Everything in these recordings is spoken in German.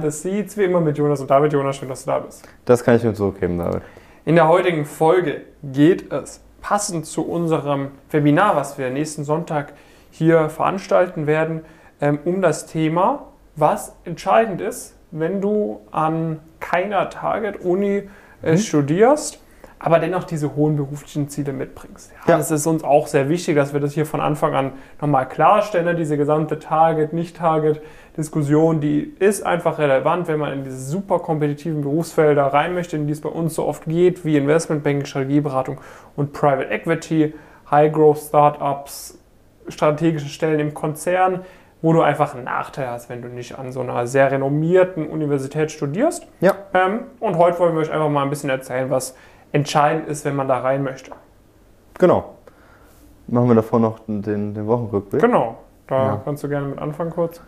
Das Seeds wie immer mit Jonas und David. Jonas, schön, dass du da bist. Das kann ich mir zurückgeben, David. In der heutigen Folge geht es passend zu unserem Webinar, was wir nächsten Sonntag hier veranstalten werden, ähm, um das Thema, was entscheidend ist, wenn du an keiner Target-Uni äh, mhm. studierst aber dennoch diese hohen beruflichen Ziele mitbringst. Ja, ja. Das ist uns auch sehr wichtig, dass wir das hier von Anfang an nochmal klarstellen. Diese gesamte Target, Nicht-Target-Diskussion, die ist einfach relevant, wenn man in diese super kompetitiven Berufsfelder rein möchte, in die es bei uns so oft geht, wie Investmentbanking, Strategieberatung und Private Equity, High-Growth-Startups, strategische Stellen im Konzern, wo du einfach einen Nachteil hast, wenn du nicht an so einer sehr renommierten Universität studierst. Ja. Ähm, und heute wollen wir euch einfach mal ein bisschen erzählen, was entscheidend ist, wenn man da rein möchte. Genau. Machen wir davor noch den, den Wochenrückblick? Genau. Da ja. kannst du gerne mit anfangen kurz.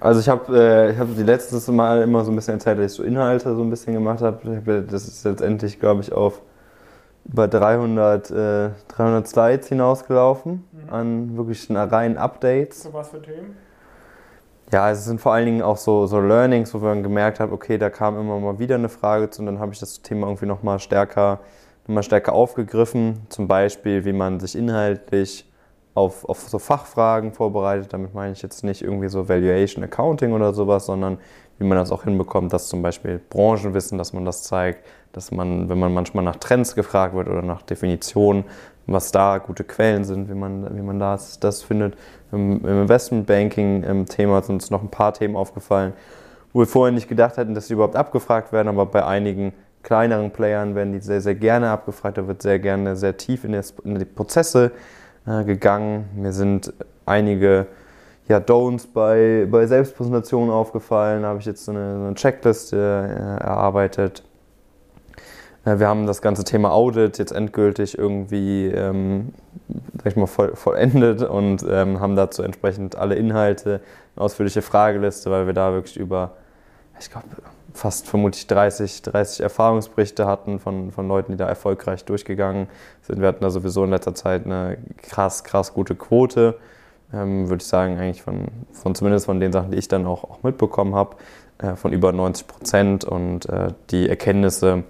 Also ich habe äh, hab die letztes Mal immer so ein bisschen erzählt, dass ich so Inhalte so ein bisschen gemacht habe. Das ist letztendlich, glaube ich, auf über 300, äh, 300 Slides hinausgelaufen mhm. an wirklich reinen Updates. So was für Themen? Ja, es sind vor allen Dingen auch so, so Learnings, wo man gemerkt hat, okay, da kam immer mal wieder eine Frage zu und dann habe ich das Thema irgendwie nochmal stärker, noch mal stärker aufgegriffen. Zum Beispiel, wie man sich inhaltlich auf, auf so Fachfragen vorbereitet. Damit meine ich jetzt nicht irgendwie so Valuation Accounting oder sowas, sondern wie man das auch hinbekommt, dass zum Beispiel Branchenwissen, dass man das zeigt, dass man, wenn man manchmal nach Trends gefragt wird oder nach Definitionen, was da gute Quellen sind, wie man, wie man das, das findet. Im, im Investmentbanking-Thema sind uns noch ein paar Themen aufgefallen, wo wir vorher nicht gedacht hätten, dass sie überhaupt abgefragt werden, aber bei einigen kleineren Playern werden die sehr, sehr gerne abgefragt. Da wird sehr gerne sehr tief in, das, in die Prozesse äh, gegangen. Mir sind einige ja, Don'ts bei, bei Selbstpräsentationen aufgefallen. Da habe ich jetzt so eine, so eine Checkliste äh, erarbeitet. Wir haben das ganze Thema Audit jetzt endgültig irgendwie, ähm, ich mal, voll, vollendet und ähm, haben dazu entsprechend alle Inhalte, eine ausführliche Frageliste, weil wir da wirklich über, ich glaube, fast vermutlich 30, 30 Erfahrungsberichte hatten von, von Leuten, die da erfolgreich durchgegangen sind. Wir hatten da sowieso in letzter Zeit eine krass, krass gute Quote, ähm, würde ich sagen, eigentlich von, von zumindest von den Sachen, die ich dann auch, auch mitbekommen habe, äh, von über 90 Prozent und äh, die Erkenntnisse,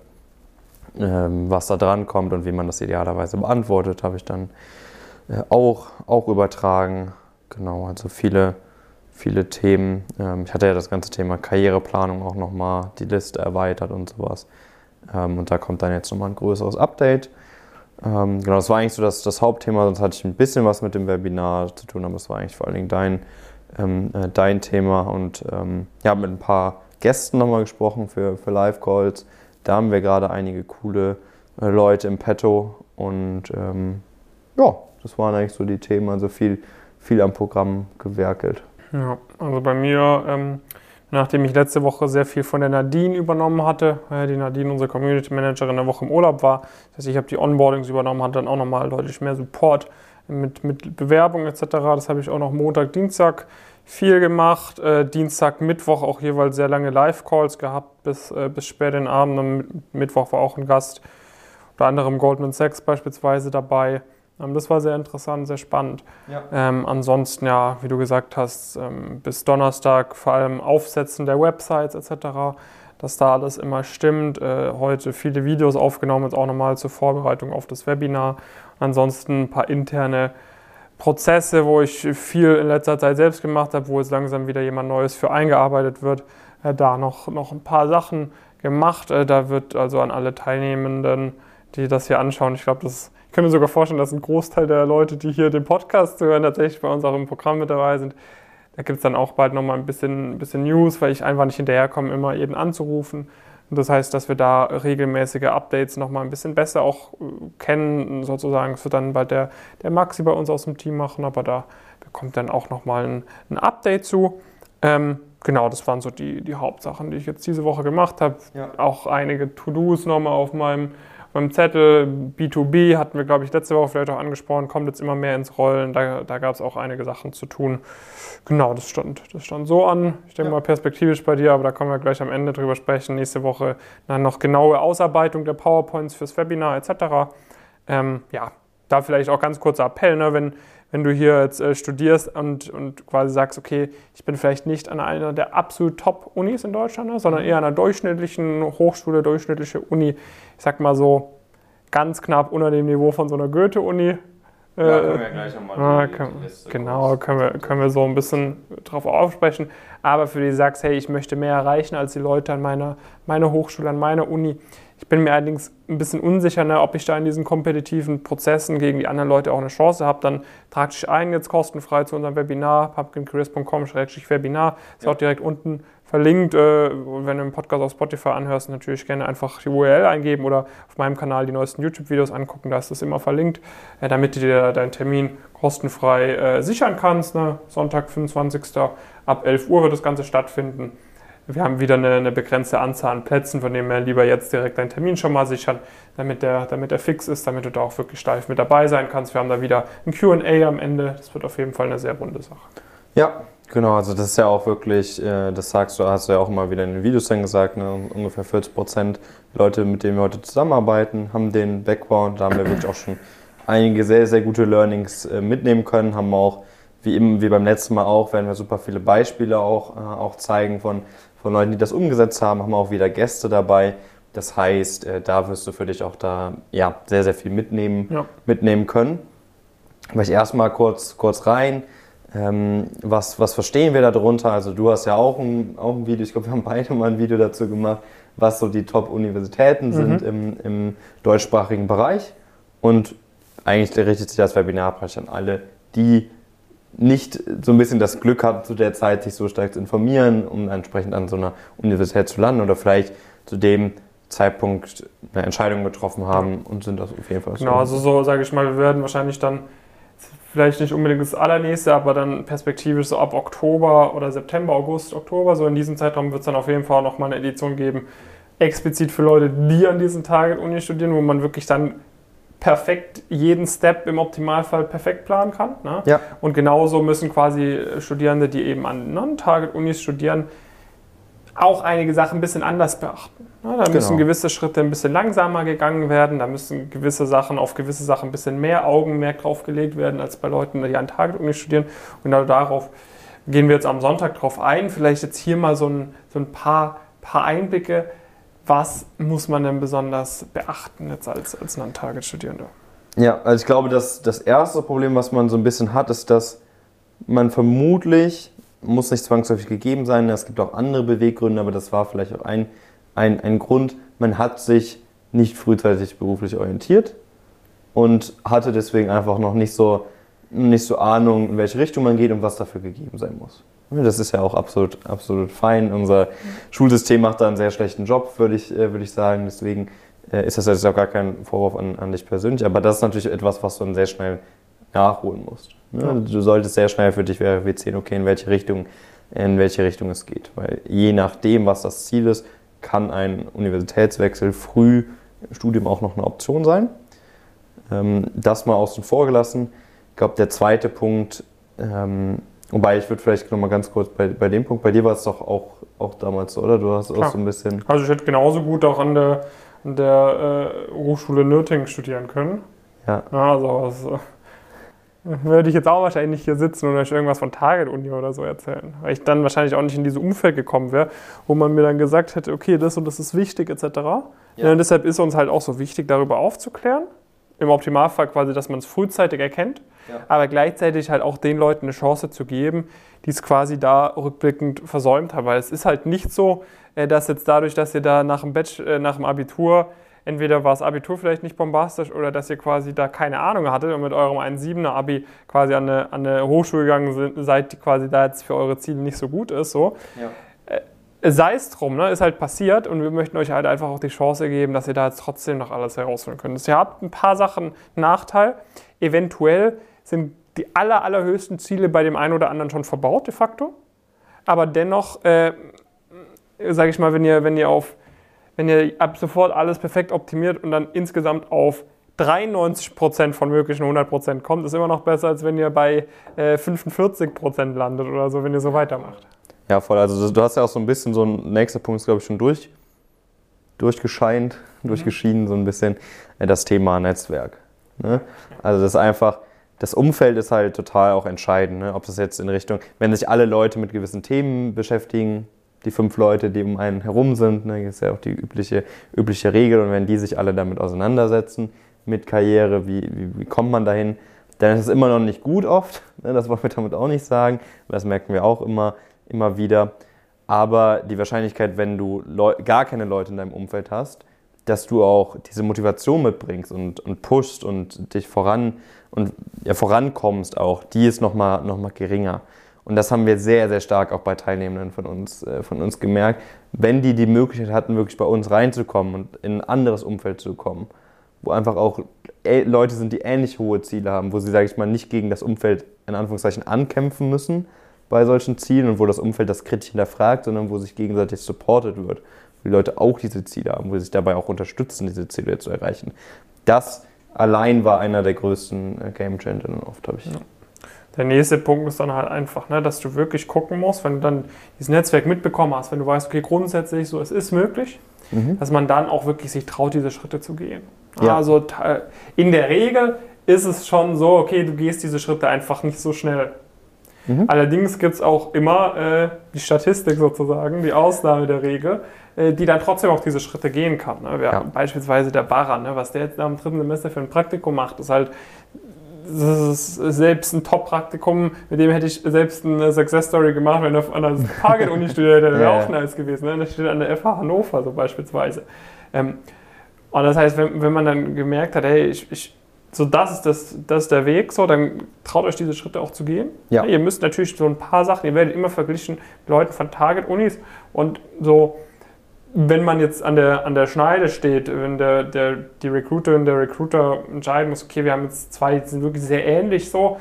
was da dran kommt und wie man das idealerweise beantwortet, habe ich dann äh, auch, auch übertragen. Genau, also viele, viele Themen. Ähm, ich hatte ja das ganze Thema Karriereplanung auch nochmal, die Liste erweitert und sowas. Ähm, und da kommt dann jetzt nochmal ein größeres Update. genau, das war eigentlich so das, das Hauptthema, sonst hatte ich ein bisschen was mit dem Webinar zu tun, aber es war eigentlich vor allen Dingen dein, äh, dein Thema. Und ja, mit ein paar Gästen nochmal gesprochen für, für Live-Calls da haben wir gerade einige coole äh, Leute im Petto und ähm, ja, das waren eigentlich so die Themen, also viel, viel am Programm gewerkelt. Ja, also bei mir, ähm, nachdem ich letzte Woche sehr viel von der Nadine übernommen hatte, äh, die Nadine, unsere Community Managerin, eine Woche im Urlaub war, das heißt, ich habe die Onboardings übernommen, hatte dann auch nochmal deutlich mehr Support mit, mit Bewerbung etc. Das habe ich auch noch Montag, Dienstag viel gemacht. Äh, Dienstag, Mittwoch auch jeweils sehr lange Live-Calls gehabt bis, äh, bis spät in den Abend. Und Mittwoch war auch ein Gast, unter anderem Goldman Sachs beispielsweise dabei. Ähm, das war sehr interessant, sehr spannend. Ja. Ähm, ansonsten, ja, wie du gesagt hast, ähm, bis Donnerstag vor allem Aufsetzen der Websites etc., dass da alles immer stimmt. Äh, heute viele Videos aufgenommen, jetzt auch nochmal zur Vorbereitung auf das Webinar. Ansonsten ein paar interne Prozesse, wo ich viel in letzter Zeit selbst gemacht habe, wo jetzt langsam wieder jemand Neues für eingearbeitet wird, äh, da noch, noch ein paar Sachen gemacht. Äh, da wird also an alle Teilnehmenden, die das hier anschauen, ich glaube, das ich kann mir sogar vorstellen, dass ein Großteil der Leute, die hier den Podcast hören, tatsächlich bei uns auch im Programm mit dabei sind. Da gibt es dann auch bald nochmal ein bisschen, bisschen News, weil ich einfach nicht hinterherkomme, immer jeden anzurufen. Und das heißt, dass wir da regelmäßige Updates nochmal ein bisschen besser auch äh, kennen, sozusagen. Das wird dann bald der, der Maxi bei uns aus dem Team machen, aber da bekommt dann auch nochmal ein, ein Update zu. Ähm, genau, das waren so die, die Hauptsachen, die ich jetzt diese Woche gemacht habe. Ja. Auch einige To-Dos nochmal auf meinem beim Zettel B2B hatten wir, glaube ich, letzte Woche vielleicht auch angesprochen, kommt jetzt immer mehr ins Rollen. Da, da gab es auch einige Sachen zu tun. Genau, das stand, das stand so an. Ich denke ja. mal perspektivisch bei dir, aber da können wir gleich am Ende drüber sprechen. Nächste Woche dann noch genaue Ausarbeitung der PowerPoints fürs Webinar etc. Ähm, ja, da vielleicht auch ganz kurzer Appell, ne? wenn, wenn du hier jetzt äh, studierst und, und quasi sagst, okay, ich bin vielleicht nicht an einer der absolut Top-Unis in Deutschland, ne, sondern eher an einer durchschnittlichen Hochschule, durchschnittliche Uni, ich sag mal so ganz knapp unter dem Niveau von so einer Goethe-Uni. Ja, Äh, können wir ja gleich nochmal die Liste genau, können wir, können wir so ein bisschen drauf aufsprechen. Aber für die sagst, hey, ich möchte mehr erreichen als die Leute an meiner, meiner Hochschule, an meiner Uni. Ich bin mir allerdings ein bisschen unsicher, ne, ob ich da in diesen kompetitiven Prozessen gegen die anderen Leute auch eine Chance habe. Dann trag dich ein jetzt kostenfrei zu unserem Webinar, pumpkincareers.com-webinar. Ist Ja. auch direkt unten verlinkt. Äh, wenn du einen Podcast auf Spotify anhörst, natürlich gerne einfach die URL eingeben oder auf meinem Kanal die neuesten YouTube-Videos angucken. Da ist das immer verlinkt, äh, damit du dir deinen Termin kostenfrei äh, sichern kannst. Ne? Sonntag, 25. ab 11 Uhr wird das Ganze stattfinden. Wir haben wieder eine, eine begrenzte Anzahl an Plätzen, von dem her lieber jetzt direkt deinen Termin schon mal sichern, damit der, damit der fix ist, damit du da auch wirklich steif mit dabei sein kannst. Wir haben da wieder ein QA am Ende. Das wird auf jeden Fall eine sehr runde Sache. Ja, genau. Also das ist ja auch wirklich, äh, das sagst du, hast du ja auch immer wieder in den Videos dann gesagt, ne, ungefähr 40 Prozent Leute, mit denen wir heute zusammenarbeiten, haben den Background. Da haben wir wirklich auch schon einige sehr, sehr gute Learnings äh, mitnehmen können. Haben auch, wie, eben, wie beim letzten Mal auch, werden wir super viele Beispiele auch, äh, auch zeigen von, von Leuten, die das umgesetzt haben. Haben auch wieder Gäste dabei. Das heißt, äh, da wirst du für dich auch da ja, sehr, sehr viel mitnehmen, Ja. mitnehmen können. Vielleicht erstmal kurz, kurz rein. Ähm, was, was verstehen wir darunter? Also du hast ja auch ein, auch ein Video, ich glaube, wir haben beide mal ein Video dazu gemacht, was so die Top-Universitäten sind im, im deutschsprachigen Bereich. Und eigentlich richtet sich das Webinar praktisch an alle, die nicht so ein bisschen das Glück hatten, zu der Zeit sich so stark zu informieren, um entsprechend an so einer Universität zu landen oder vielleicht zu dem Zeitpunkt eine Entscheidung getroffen haben und sind das auf jeden Fall Genau, also so sage ich mal, wir werden wahrscheinlich dann vielleicht nicht unbedingt das allernächste, aber dann perspektivisch so ab Oktober oder September, August, Oktober, so in diesem Zeitraum wird es dann auf jeden Fall nochmal eine Edition geben, explizit für Leute, die an diesen Target-Uni studieren, wo man wirklich dann perfekt jeden Step im Optimalfall perfekt planen kann. Ne? Ja. Und genauso müssen quasi Studierende, die eben an Non-Target-Unis studieren, auch einige Sachen ein bisschen anders beachten. Ne? Da müssen Genau. gewisse Schritte ein bisschen langsamer gegangen werden, da müssen gewisse Sachen auf gewisse Sachen ein bisschen mehr Augenmerk drauf gelegt werden, als bei Leuten, die an Target-Uni studieren. Und genau darauf gehen wir jetzt am Sonntag drauf ein. Vielleicht jetzt hier mal so ein, so ein paar, paar Einblicke. Was muss man denn besonders beachten jetzt als, als Non-Target-Studierender? Ja, also ich glaube, dass das erste Problem, was man so ein bisschen hat, ist, dass man vermutlich, muss nicht zwangsläufig gegeben sein, es gibt auch andere Beweggründe, aber das war vielleicht auch ein, ein, ein Grund, man hat sich nicht frühzeitig beruflich orientiert und hatte deswegen einfach noch nicht so, nicht so Ahnung, in welche Richtung man geht und was dafür gegeben sein muss. Das ist ja auch absolut, absolut fein. Unser Schulsystem macht da einen sehr schlechten Job, würde ich, äh, würde ich sagen. Deswegen äh, ist das jetzt auch gar kein Vorwurf an, an dich persönlich. Aber das ist natürlich etwas, was du dann sehr schnell nachholen musst. Ne? Ja. Du solltest sehr schnell für dich verifizieren, okay, in welche Richtung, in welche Richtung es geht. Weil je nachdem, was das Ziel ist, kann ein Universitätswechsel früh im Studium auch noch eine Option sein. Ähm, das mal außen vor gelassen. Ich glaube, der zweite Punkt, ähm, wobei ich würde vielleicht noch mal ganz kurz bei, bei dem Punkt, bei dir war es doch auch, auch damals so, oder? Du hast auch Klar. so ein bisschen. Also ich hätte genauso gut auch an der, an der äh, Hochschule Nürtingen studieren können. Ja. Ja, also das, äh, würde ich jetzt auch wahrscheinlich nicht hier sitzen und euch irgendwas von Target-Uni oder so erzählen. Weil ich dann wahrscheinlich auch nicht in dieses Umfeld gekommen wäre, wo man mir dann gesagt hätte, okay, das und das ist wichtig etc. Ja. und deshalb ist uns halt auch so wichtig, darüber aufzuklären. Im Optimalfall quasi, dass man es frühzeitig erkennt, Ja. aber gleichzeitig halt auch den Leuten eine Chance zu geben, die es quasi da rückblickend versäumt haben. Weil es ist halt nicht so, äh, dass jetzt dadurch, dass ihr da nach dem, Batch, äh, nach dem Abitur, entweder war das Abitur vielleicht nicht bombastisch oder dass ihr quasi da keine Ahnung hattet und mit eurem 1,7er Abi quasi an eine, an eine Hochschule gegangen seid, die quasi da jetzt für eure Ziele nicht so gut ist. So. Sei es drum, ne? ist halt passiert und wir möchten euch halt einfach auch die Chance geben, dass ihr da jetzt trotzdem noch alles herausholen könnt. Ihr habt ein paar Sachen Nachteil. Eventuell sind die aller, allerhöchsten Ziele bei dem einen oder anderen schon verbaut, de facto. Aber dennoch, äh, sage ich mal, wenn ihr, wenn ihr auf, wenn ihr ab sofort alles perfekt optimiert und dann insgesamt auf 93% von möglichen 100% kommt, ist immer noch besser, als wenn ihr bei äh, 45% landet oder so, wenn ihr so weitermacht. Ja, voll. Also du hast ja auch so ein bisschen so ein nächster Punkt, glaube ich, schon durch, durchgescheint, durchgeschieden, so ein bisschen äh, das Thema Netzwerk. Ne? Also das ist einfach, das Umfeld ist halt total auch entscheidend, ne? ob das jetzt in Richtung, wenn sich alle Leute mit gewissen Themen beschäftigen, die fünf Leute, die um einen herum sind, ne, ist ja auch die übliche, übliche Regel und wenn die sich alle damit auseinandersetzen, mit Karriere, wie, wie, wie kommt man dahin, dann ist es immer noch nicht gut oft, ne, das wollen wir damit auch nicht sagen, das merken wir auch immer, immer wieder, aber die Wahrscheinlichkeit, wenn du gar keine Leute in deinem Umfeld hast, dass du auch diese Motivation mitbringst und, und pushst und dich voran und ja, vorankommst auch, die ist nochmal noch mal geringer. Und das haben wir sehr, sehr stark auch bei Teilnehmenden von uns, äh, von uns gemerkt. Wenn die die Möglichkeit hatten, wirklich bei uns reinzukommen und in ein anderes Umfeld zu kommen, wo einfach auch Leute sind, die ähnlich hohe Ziele haben, wo sie, sage ich mal, nicht gegen das Umfeld in Anführungszeichen ankämpfen müssen bei solchen Zielen und wo das Umfeld das kritisch hinterfragt, sondern wo sich gegenseitig supportet wird wo die Leute auch diese Ziele haben, wo sie sich dabei auch unterstützen, diese Ziele zu erreichen. Das allein war einer der größten äh, Game Changer oft, habe ich. Ja. Der nächste Punkt ist dann halt einfach, ne, dass du wirklich gucken musst, wenn du dann dieses Netzwerk mitbekommen hast, wenn du weißt, okay, grundsätzlich so, es ist möglich, mhm. dass man dann auch wirklich sich traut, diese Schritte zu gehen. Ja. Also in der Regel ist es schon so, okay, du gehst diese Schritte einfach nicht so schnell. Mhm. Allerdings gibt es auch immer äh, die Statistik sozusagen, die Ausnahme der Regel, äh, die dann trotzdem auch diese Schritte gehen kann. Ne? Ja. Beispielsweise der Barra, ne? was der jetzt nach dem dritten Semester für ein Praktikum macht, ist halt das ist selbst ein Top-Praktikum, mit dem hätte ich selbst eine Success-Story gemacht, wenn er an der Target-Uni studiert hätte, wäre ja. auch nice gewesen. Ne? Das steht an der FH Hannover so beispielsweise. Ähm, und das heißt, wenn, wenn man dann gemerkt hat, hey, ich, ich, so das ist, das, das ist der Weg, so, dann traut euch diese Schritte auch zu gehen. Ja. Ihr müsst natürlich so ein paar Sachen, ihr werdet immer verglichen mit Leuten von Target-Unis und so wenn man jetzt an der, an der Schneide steht, wenn der, der, die Recruiterin, der Recruiter entscheiden muss, okay, wir haben jetzt zwei, die sind wirklich sehr ähnlich so.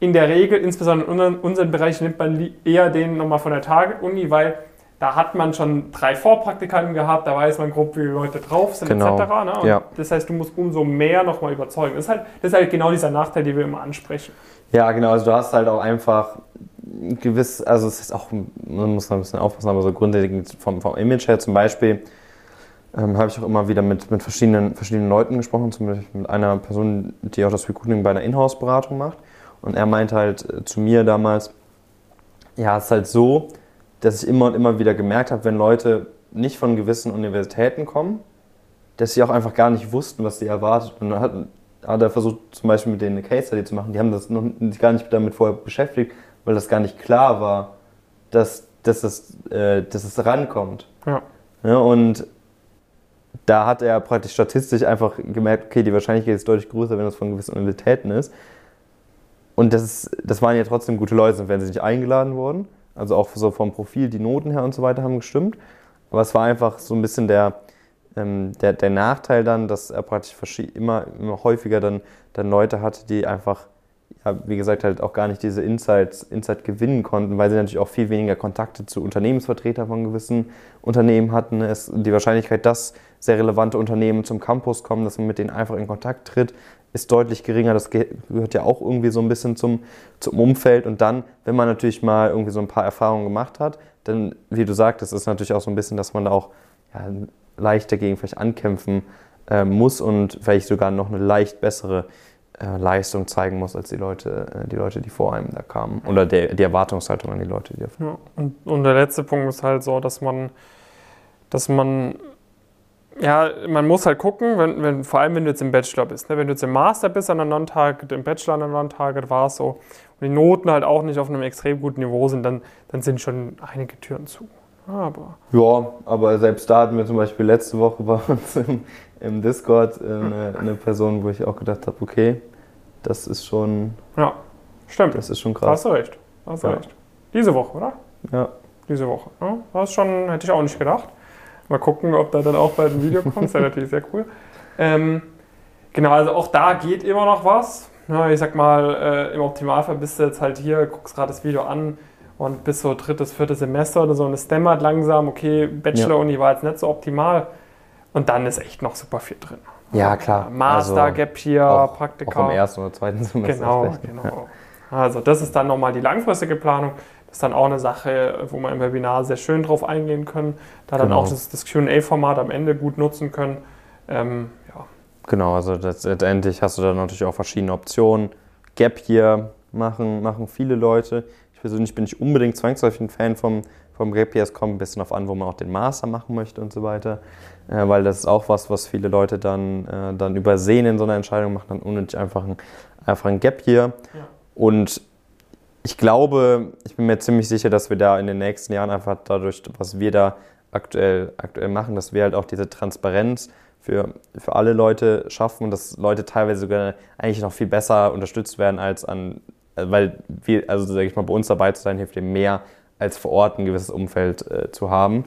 In der Regel, insbesondere in unseren, unseren Bereich, nimmt man eher den nochmal von der Target-Uni, weil da hat man schon drei Vorpraktikanten gehabt, da weiß man grob, wie die Leute drauf sind, genau. etc. Ne? Ja. Das heißt, du musst umso mehr nochmal überzeugen. Das ist, halt, das ist halt genau dieser Nachteil, den wir immer ansprechen. Ja, genau. Also du hast halt auch einfach gewiss, also es ist auch, man muss da ein bisschen aufpassen, aber so grundlegend vom, vom Image her zum Beispiel ähm, habe ich auch immer wieder mit, mit verschiedenen, verschiedenen Leuten gesprochen, zum Beispiel mit einer Person, die auch das Recruiting bei einer Inhouse-Beratung macht. Und er meinte halt äh, zu mir damals, ja, es ist halt so, dass ich immer und immer wieder gemerkt habe, wenn Leute nicht von gewissen Universitäten kommen, dass sie auch einfach gar nicht wussten, was sie erwartet. Und dann hat, hat er versucht, zum Beispiel mit denen eine Case Study zu machen. Die haben das noch gar nicht damit vorher beschäftigt, weil das gar nicht klar war, dass, dass, es, äh, dass es rankommt. Ja. ja. Und da hat er praktisch statistisch einfach gemerkt, okay, die Wahrscheinlichkeit ist deutlich größer, wenn das von gewissen Universitäten ist. Und das, ist, das waren ja trotzdem gute Leute, sonst wären sie nicht eingeladen worden. Also auch so vom Profil, die Noten her und so weiter haben gestimmt. Aber es war einfach so ein bisschen der, ähm, der, der Nachteil dann, dass er praktisch immer, immer häufiger dann, dann Leute hatte, die einfach ja, wie gesagt, halt auch gar nicht diese Insights, Insight gewinnen konnten, weil sie natürlich auch viel weniger Kontakte zu Unternehmensvertretern von gewissen Unternehmen hatten. Es, die Wahrscheinlichkeit, dass sehr relevante Unternehmen zum Campus kommen, dass man mit denen einfach in Kontakt tritt, ist deutlich geringer. Das gehört ja auch irgendwie so ein bisschen zum, zum Umfeld. Und dann, wenn man natürlich mal irgendwie so ein paar Erfahrungen gemacht hat, dann, wie du sagtest, ist natürlich auch so ein bisschen, dass man da auch ja, leicht dagegen vielleicht ankämpfen äh, muss und vielleicht sogar noch eine leicht bessere äh, Leistung zeigen muss als die Leute, äh, die Leute, die vor einem da kamen. Oder der, die Erwartungshaltung an die Leute, die da ja, und, und der letzte Punkt ist halt so, dass man, dass man ja, man muss halt gucken, wenn, wenn, vor allem wenn du jetzt im Bachelor bist. Ne? Wenn du jetzt im Master bist an der Non-Target, im Bachelor an der Non-Target war es so, und die Noten halt auch nicht auf einem extrem guten Niveau sind, dann, dann sind schon einige Türen zu. Aber. Ja, aber selbst da hatten wir zum Beispiel letzte Woche bei uns im, im Discord äh, eine, eine, Person, wo ich auch gedacht habe, okay, das ist schon. Ja, stimmt. Das ist schon krass. Hast du recht. Hast du ja. recht. Diese Woche, oder? Ja. Diese Woche. Ja, das schon, hätte ich auch nicht gedacht. Mal gucken, ob da dann auch bald ein Video kommt. Das wäre natürlich sehr cool. Ähm, genau, also auch da geht immer noch was. Ja, ich sag mal, äh, im Optimalfall bist du jetzt halt hier, guckst gerade das Video an und bis so drittes, viertes Semester oder so und es dämmert langsam, okay, Bachelor-Uni ja. war jetzt nicht so optimal und dann ist echt noch super viel drin. Ja, klar. Master, also Gap hier, auch, Praktika. Auch im ersten oder zweiten Semester. Genau, genau. Ja. Also das ist dann nochmal die langfristige Planung. Das ist dann auch eine Sache, wo wir im Webinar sehr schön drauf eingehen können. Da genau. dann auch das, das QA-Format am Ende gut nutzen können. Ähm, ja. Genau, also letztendlich hast du dann natürlich auch verschiedene Optionen. Gap hier machen, machen viele Leute. Ich persönlich bin nicht unbedingt zwangsläufig ein Fan vom, vom Gap Year. Es kommt ein bisschen darauf an, wo man auch den Master machen möchte und so weiter. Äh, weil das ist auch was, was viele Leute dann, äh, dann übersehen in so einer Entscheidung, machen dann unnötig einfach ein, einfach ein Gap Year. Ja. Und ich glaube, ich bin mir ziemlich sicher, dass wir da in den nächsten Jahren einfach dadurch, was wir da aktuell, aktuell machen, dass wir halt auch diese Transparenz für, für alle Leute schaffen und dass Leute teilweise sogar eigentlich noch viel besser unterstützt werden als an, weil wir, also sage ich mal, bei uns dabei zu sein, hilft dem mehr als vor Ort ein gewisses Umfeld äh, zu haben.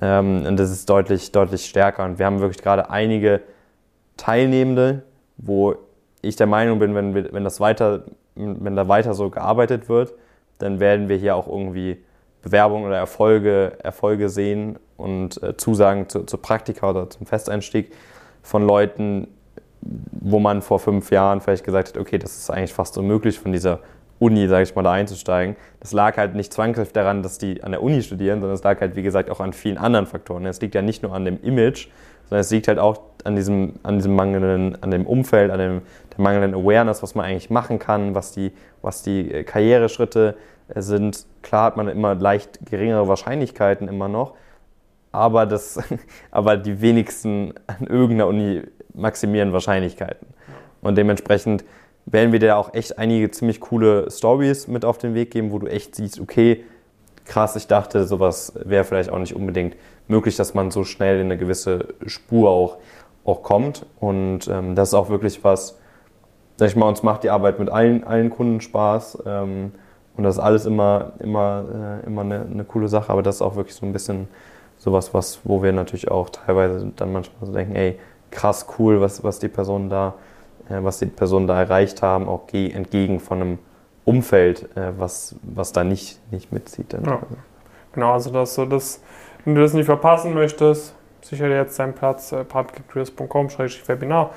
Ähm, und das ist deutlich, deutlich stärker. Und wir haben wirklich gerade einige Teilnehmende, wo ich der Meinung bin, wenn, wir, wenn das weiter wenn da weiter so gearbeitet wird, dann werden wir hier auch irgendwie Bewerbungen oder Erfolge, Erfolge sehen und äh, Zusagen zu, zu Praktika oder zum Festeinstieg von Leuten, wo man vor fünf Jahren vielleicht gesagt hat, okay, das ist eigentlich fast unmöglich von dieser Uni, sage ich mal, da einzusteigen. Das lag halt nicht zwangsläufig daran, dass die an der Uni studieren, sondern es lag halt, wie gesagt, auch an vielen anderen Faktoren. Es liegt ja nicht nur an dem Image, sondern es liegt halt auch an diesem, an diesem mangelnden, an dem Umfeld, an dem, der mangelnden Awareness, was man eigentlich machen kann, was die, was die äh, Karriereschritte äh, sind. Klar hat man immer leicht geringere Wahrscheinlichkeiten immer noch, aber, das, aber die wenigsten an irgendeiner Uni maximieren Wahrscheinlichkeiten. Und dementsprechend werden wir dir auch echt einige ziemlich coole Stories mit auf den Weg geben, wo du echt siehst, okay, krass, ich dachte, sowas wäre vielleicht auch nicht unbedingt möglich, dass man so schnell in eine gewisse Spur auch, auch kommt. Und ähm, das ist auch wirklich was, sag ich mal, uns macht die Arbeit mit allen, allen Kunden Spaß. Ähm, und das ist alles immer, immer, äh, immer eine, eine, coole Sache, aber das ist auch wirklich so ein bisschen sowas, was, wo wir natürlich auch teilweise dann manchmal so denken, ey, krass cool, was, was die Personen da, was die Personen da erreicht haben, auch entgegen von einem Umfeld, äh, was, was da nicht, nicht mitzieht. Ja. Genau, also das so das wenn du das nicht verpassen möchtest, sicher dir jetzt deinen Platz, äh, webinar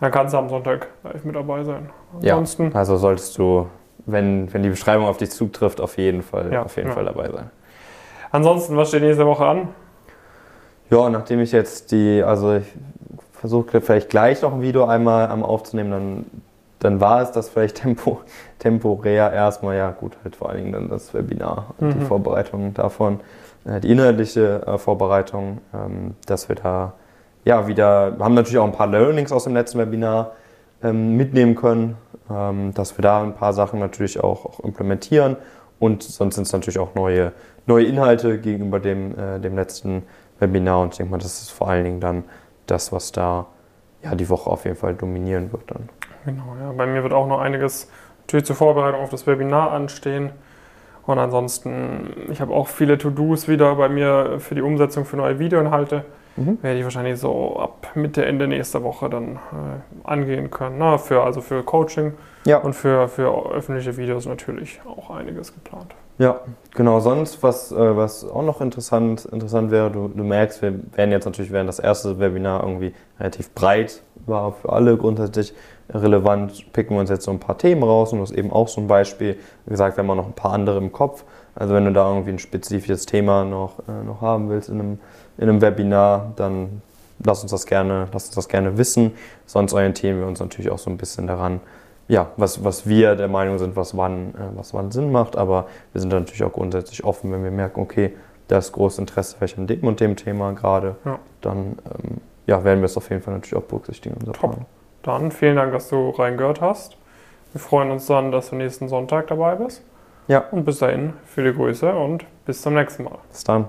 dann kannst du am Sonntag live mit dabei sein. Ansonsten, ja, also solltest du, wenn, wenn die Beschreibung auf dich zutrifft, auf jeden Fall, ja, auf jeden ja. Fall dabei sein. Ansonsten, was steht nächste Woche an? Ja, nachdem ich jetzt die, also ich versuche vielleicht gleich noch ein Video einmal aufzunehmen, dann, dann war es das vielleicht tempo, temporär erstmal, ja gut, halt vor allen Dingen dann das Webinar und mhm. die Vorbereitung davon. Äh, die inhaltliche äh, Vorbereitung, ähm, dass wir da ja wieder, haben natürlich auch ein paar Learnings aus dem letzten Webinar ähm, mitnehmen können, ähm, dass wir da ein paar Sachen natürlich auch, auch implementieren und sonst sind es natürlich auch neue, neue Inhalte gegenüber dem, äh, dem letzten Webinar und ich denke mal, das ist vor allen Dingen dann das, was da ja, die Woche auf jeden Fall dominieren wird dann. Genau, ja. Bei mir wird auch noch einiges natürlich zur Vorbereitung auf das Webinar anstehen. Und ansonsten, ich habe auch viele To-Dos wieder bei mir für die Umsetzung für neue Videoinhalte. Mhm. Werde ich wahrscheinlich so ab Mitte, Ende nächster Woche dann äh, angehen können. Na, für, also für Coaching ja. und für, für öffentliche Videos natürlich auch einiges geplant. Ja, genau. Sonst, was, äh, was auch noch interessant, interessant wäre, du, du merkst, wir werden jetzt natürlich während das erste Webinar irgendwie relativ breit war für alle grundsätzlich relevant, picken wir uns jetzt so ein paar Themen raus und das ist eben auch so ein Beispiel. Wie gesagt, wir haben auch noch ein paar andere im Kopf. Also wenn du da irgendwie ein spezifisches Thema noch, äh, noch haben willst in einem, in einem Webinar, dann lass uns das gerne, lass uns das gerne wissen. Sonst orientieren wir uns natürlich auch so ein bisschen daran, ja, was, was wir der Meinung sind, was wann, äh, was wann Sinn macht. Aber wir sind natürlich auch grundsätzlich offen, wenn wir merken, okay, da ist großes Interesse vielleicht an dem und dem Thema gerade, ja. dann ähm, ja, werden wir es auf jeden Fall natürlich auch berücksichtigen. Top. Plan. Dann vielen Dank, dass du reingehört hast. Wir freuen uns dann, dass du nächsten Sonntag dabei bist. Ja. Und bis dahin, viele Grüße und bis zum nächsten Mal. Bis dann.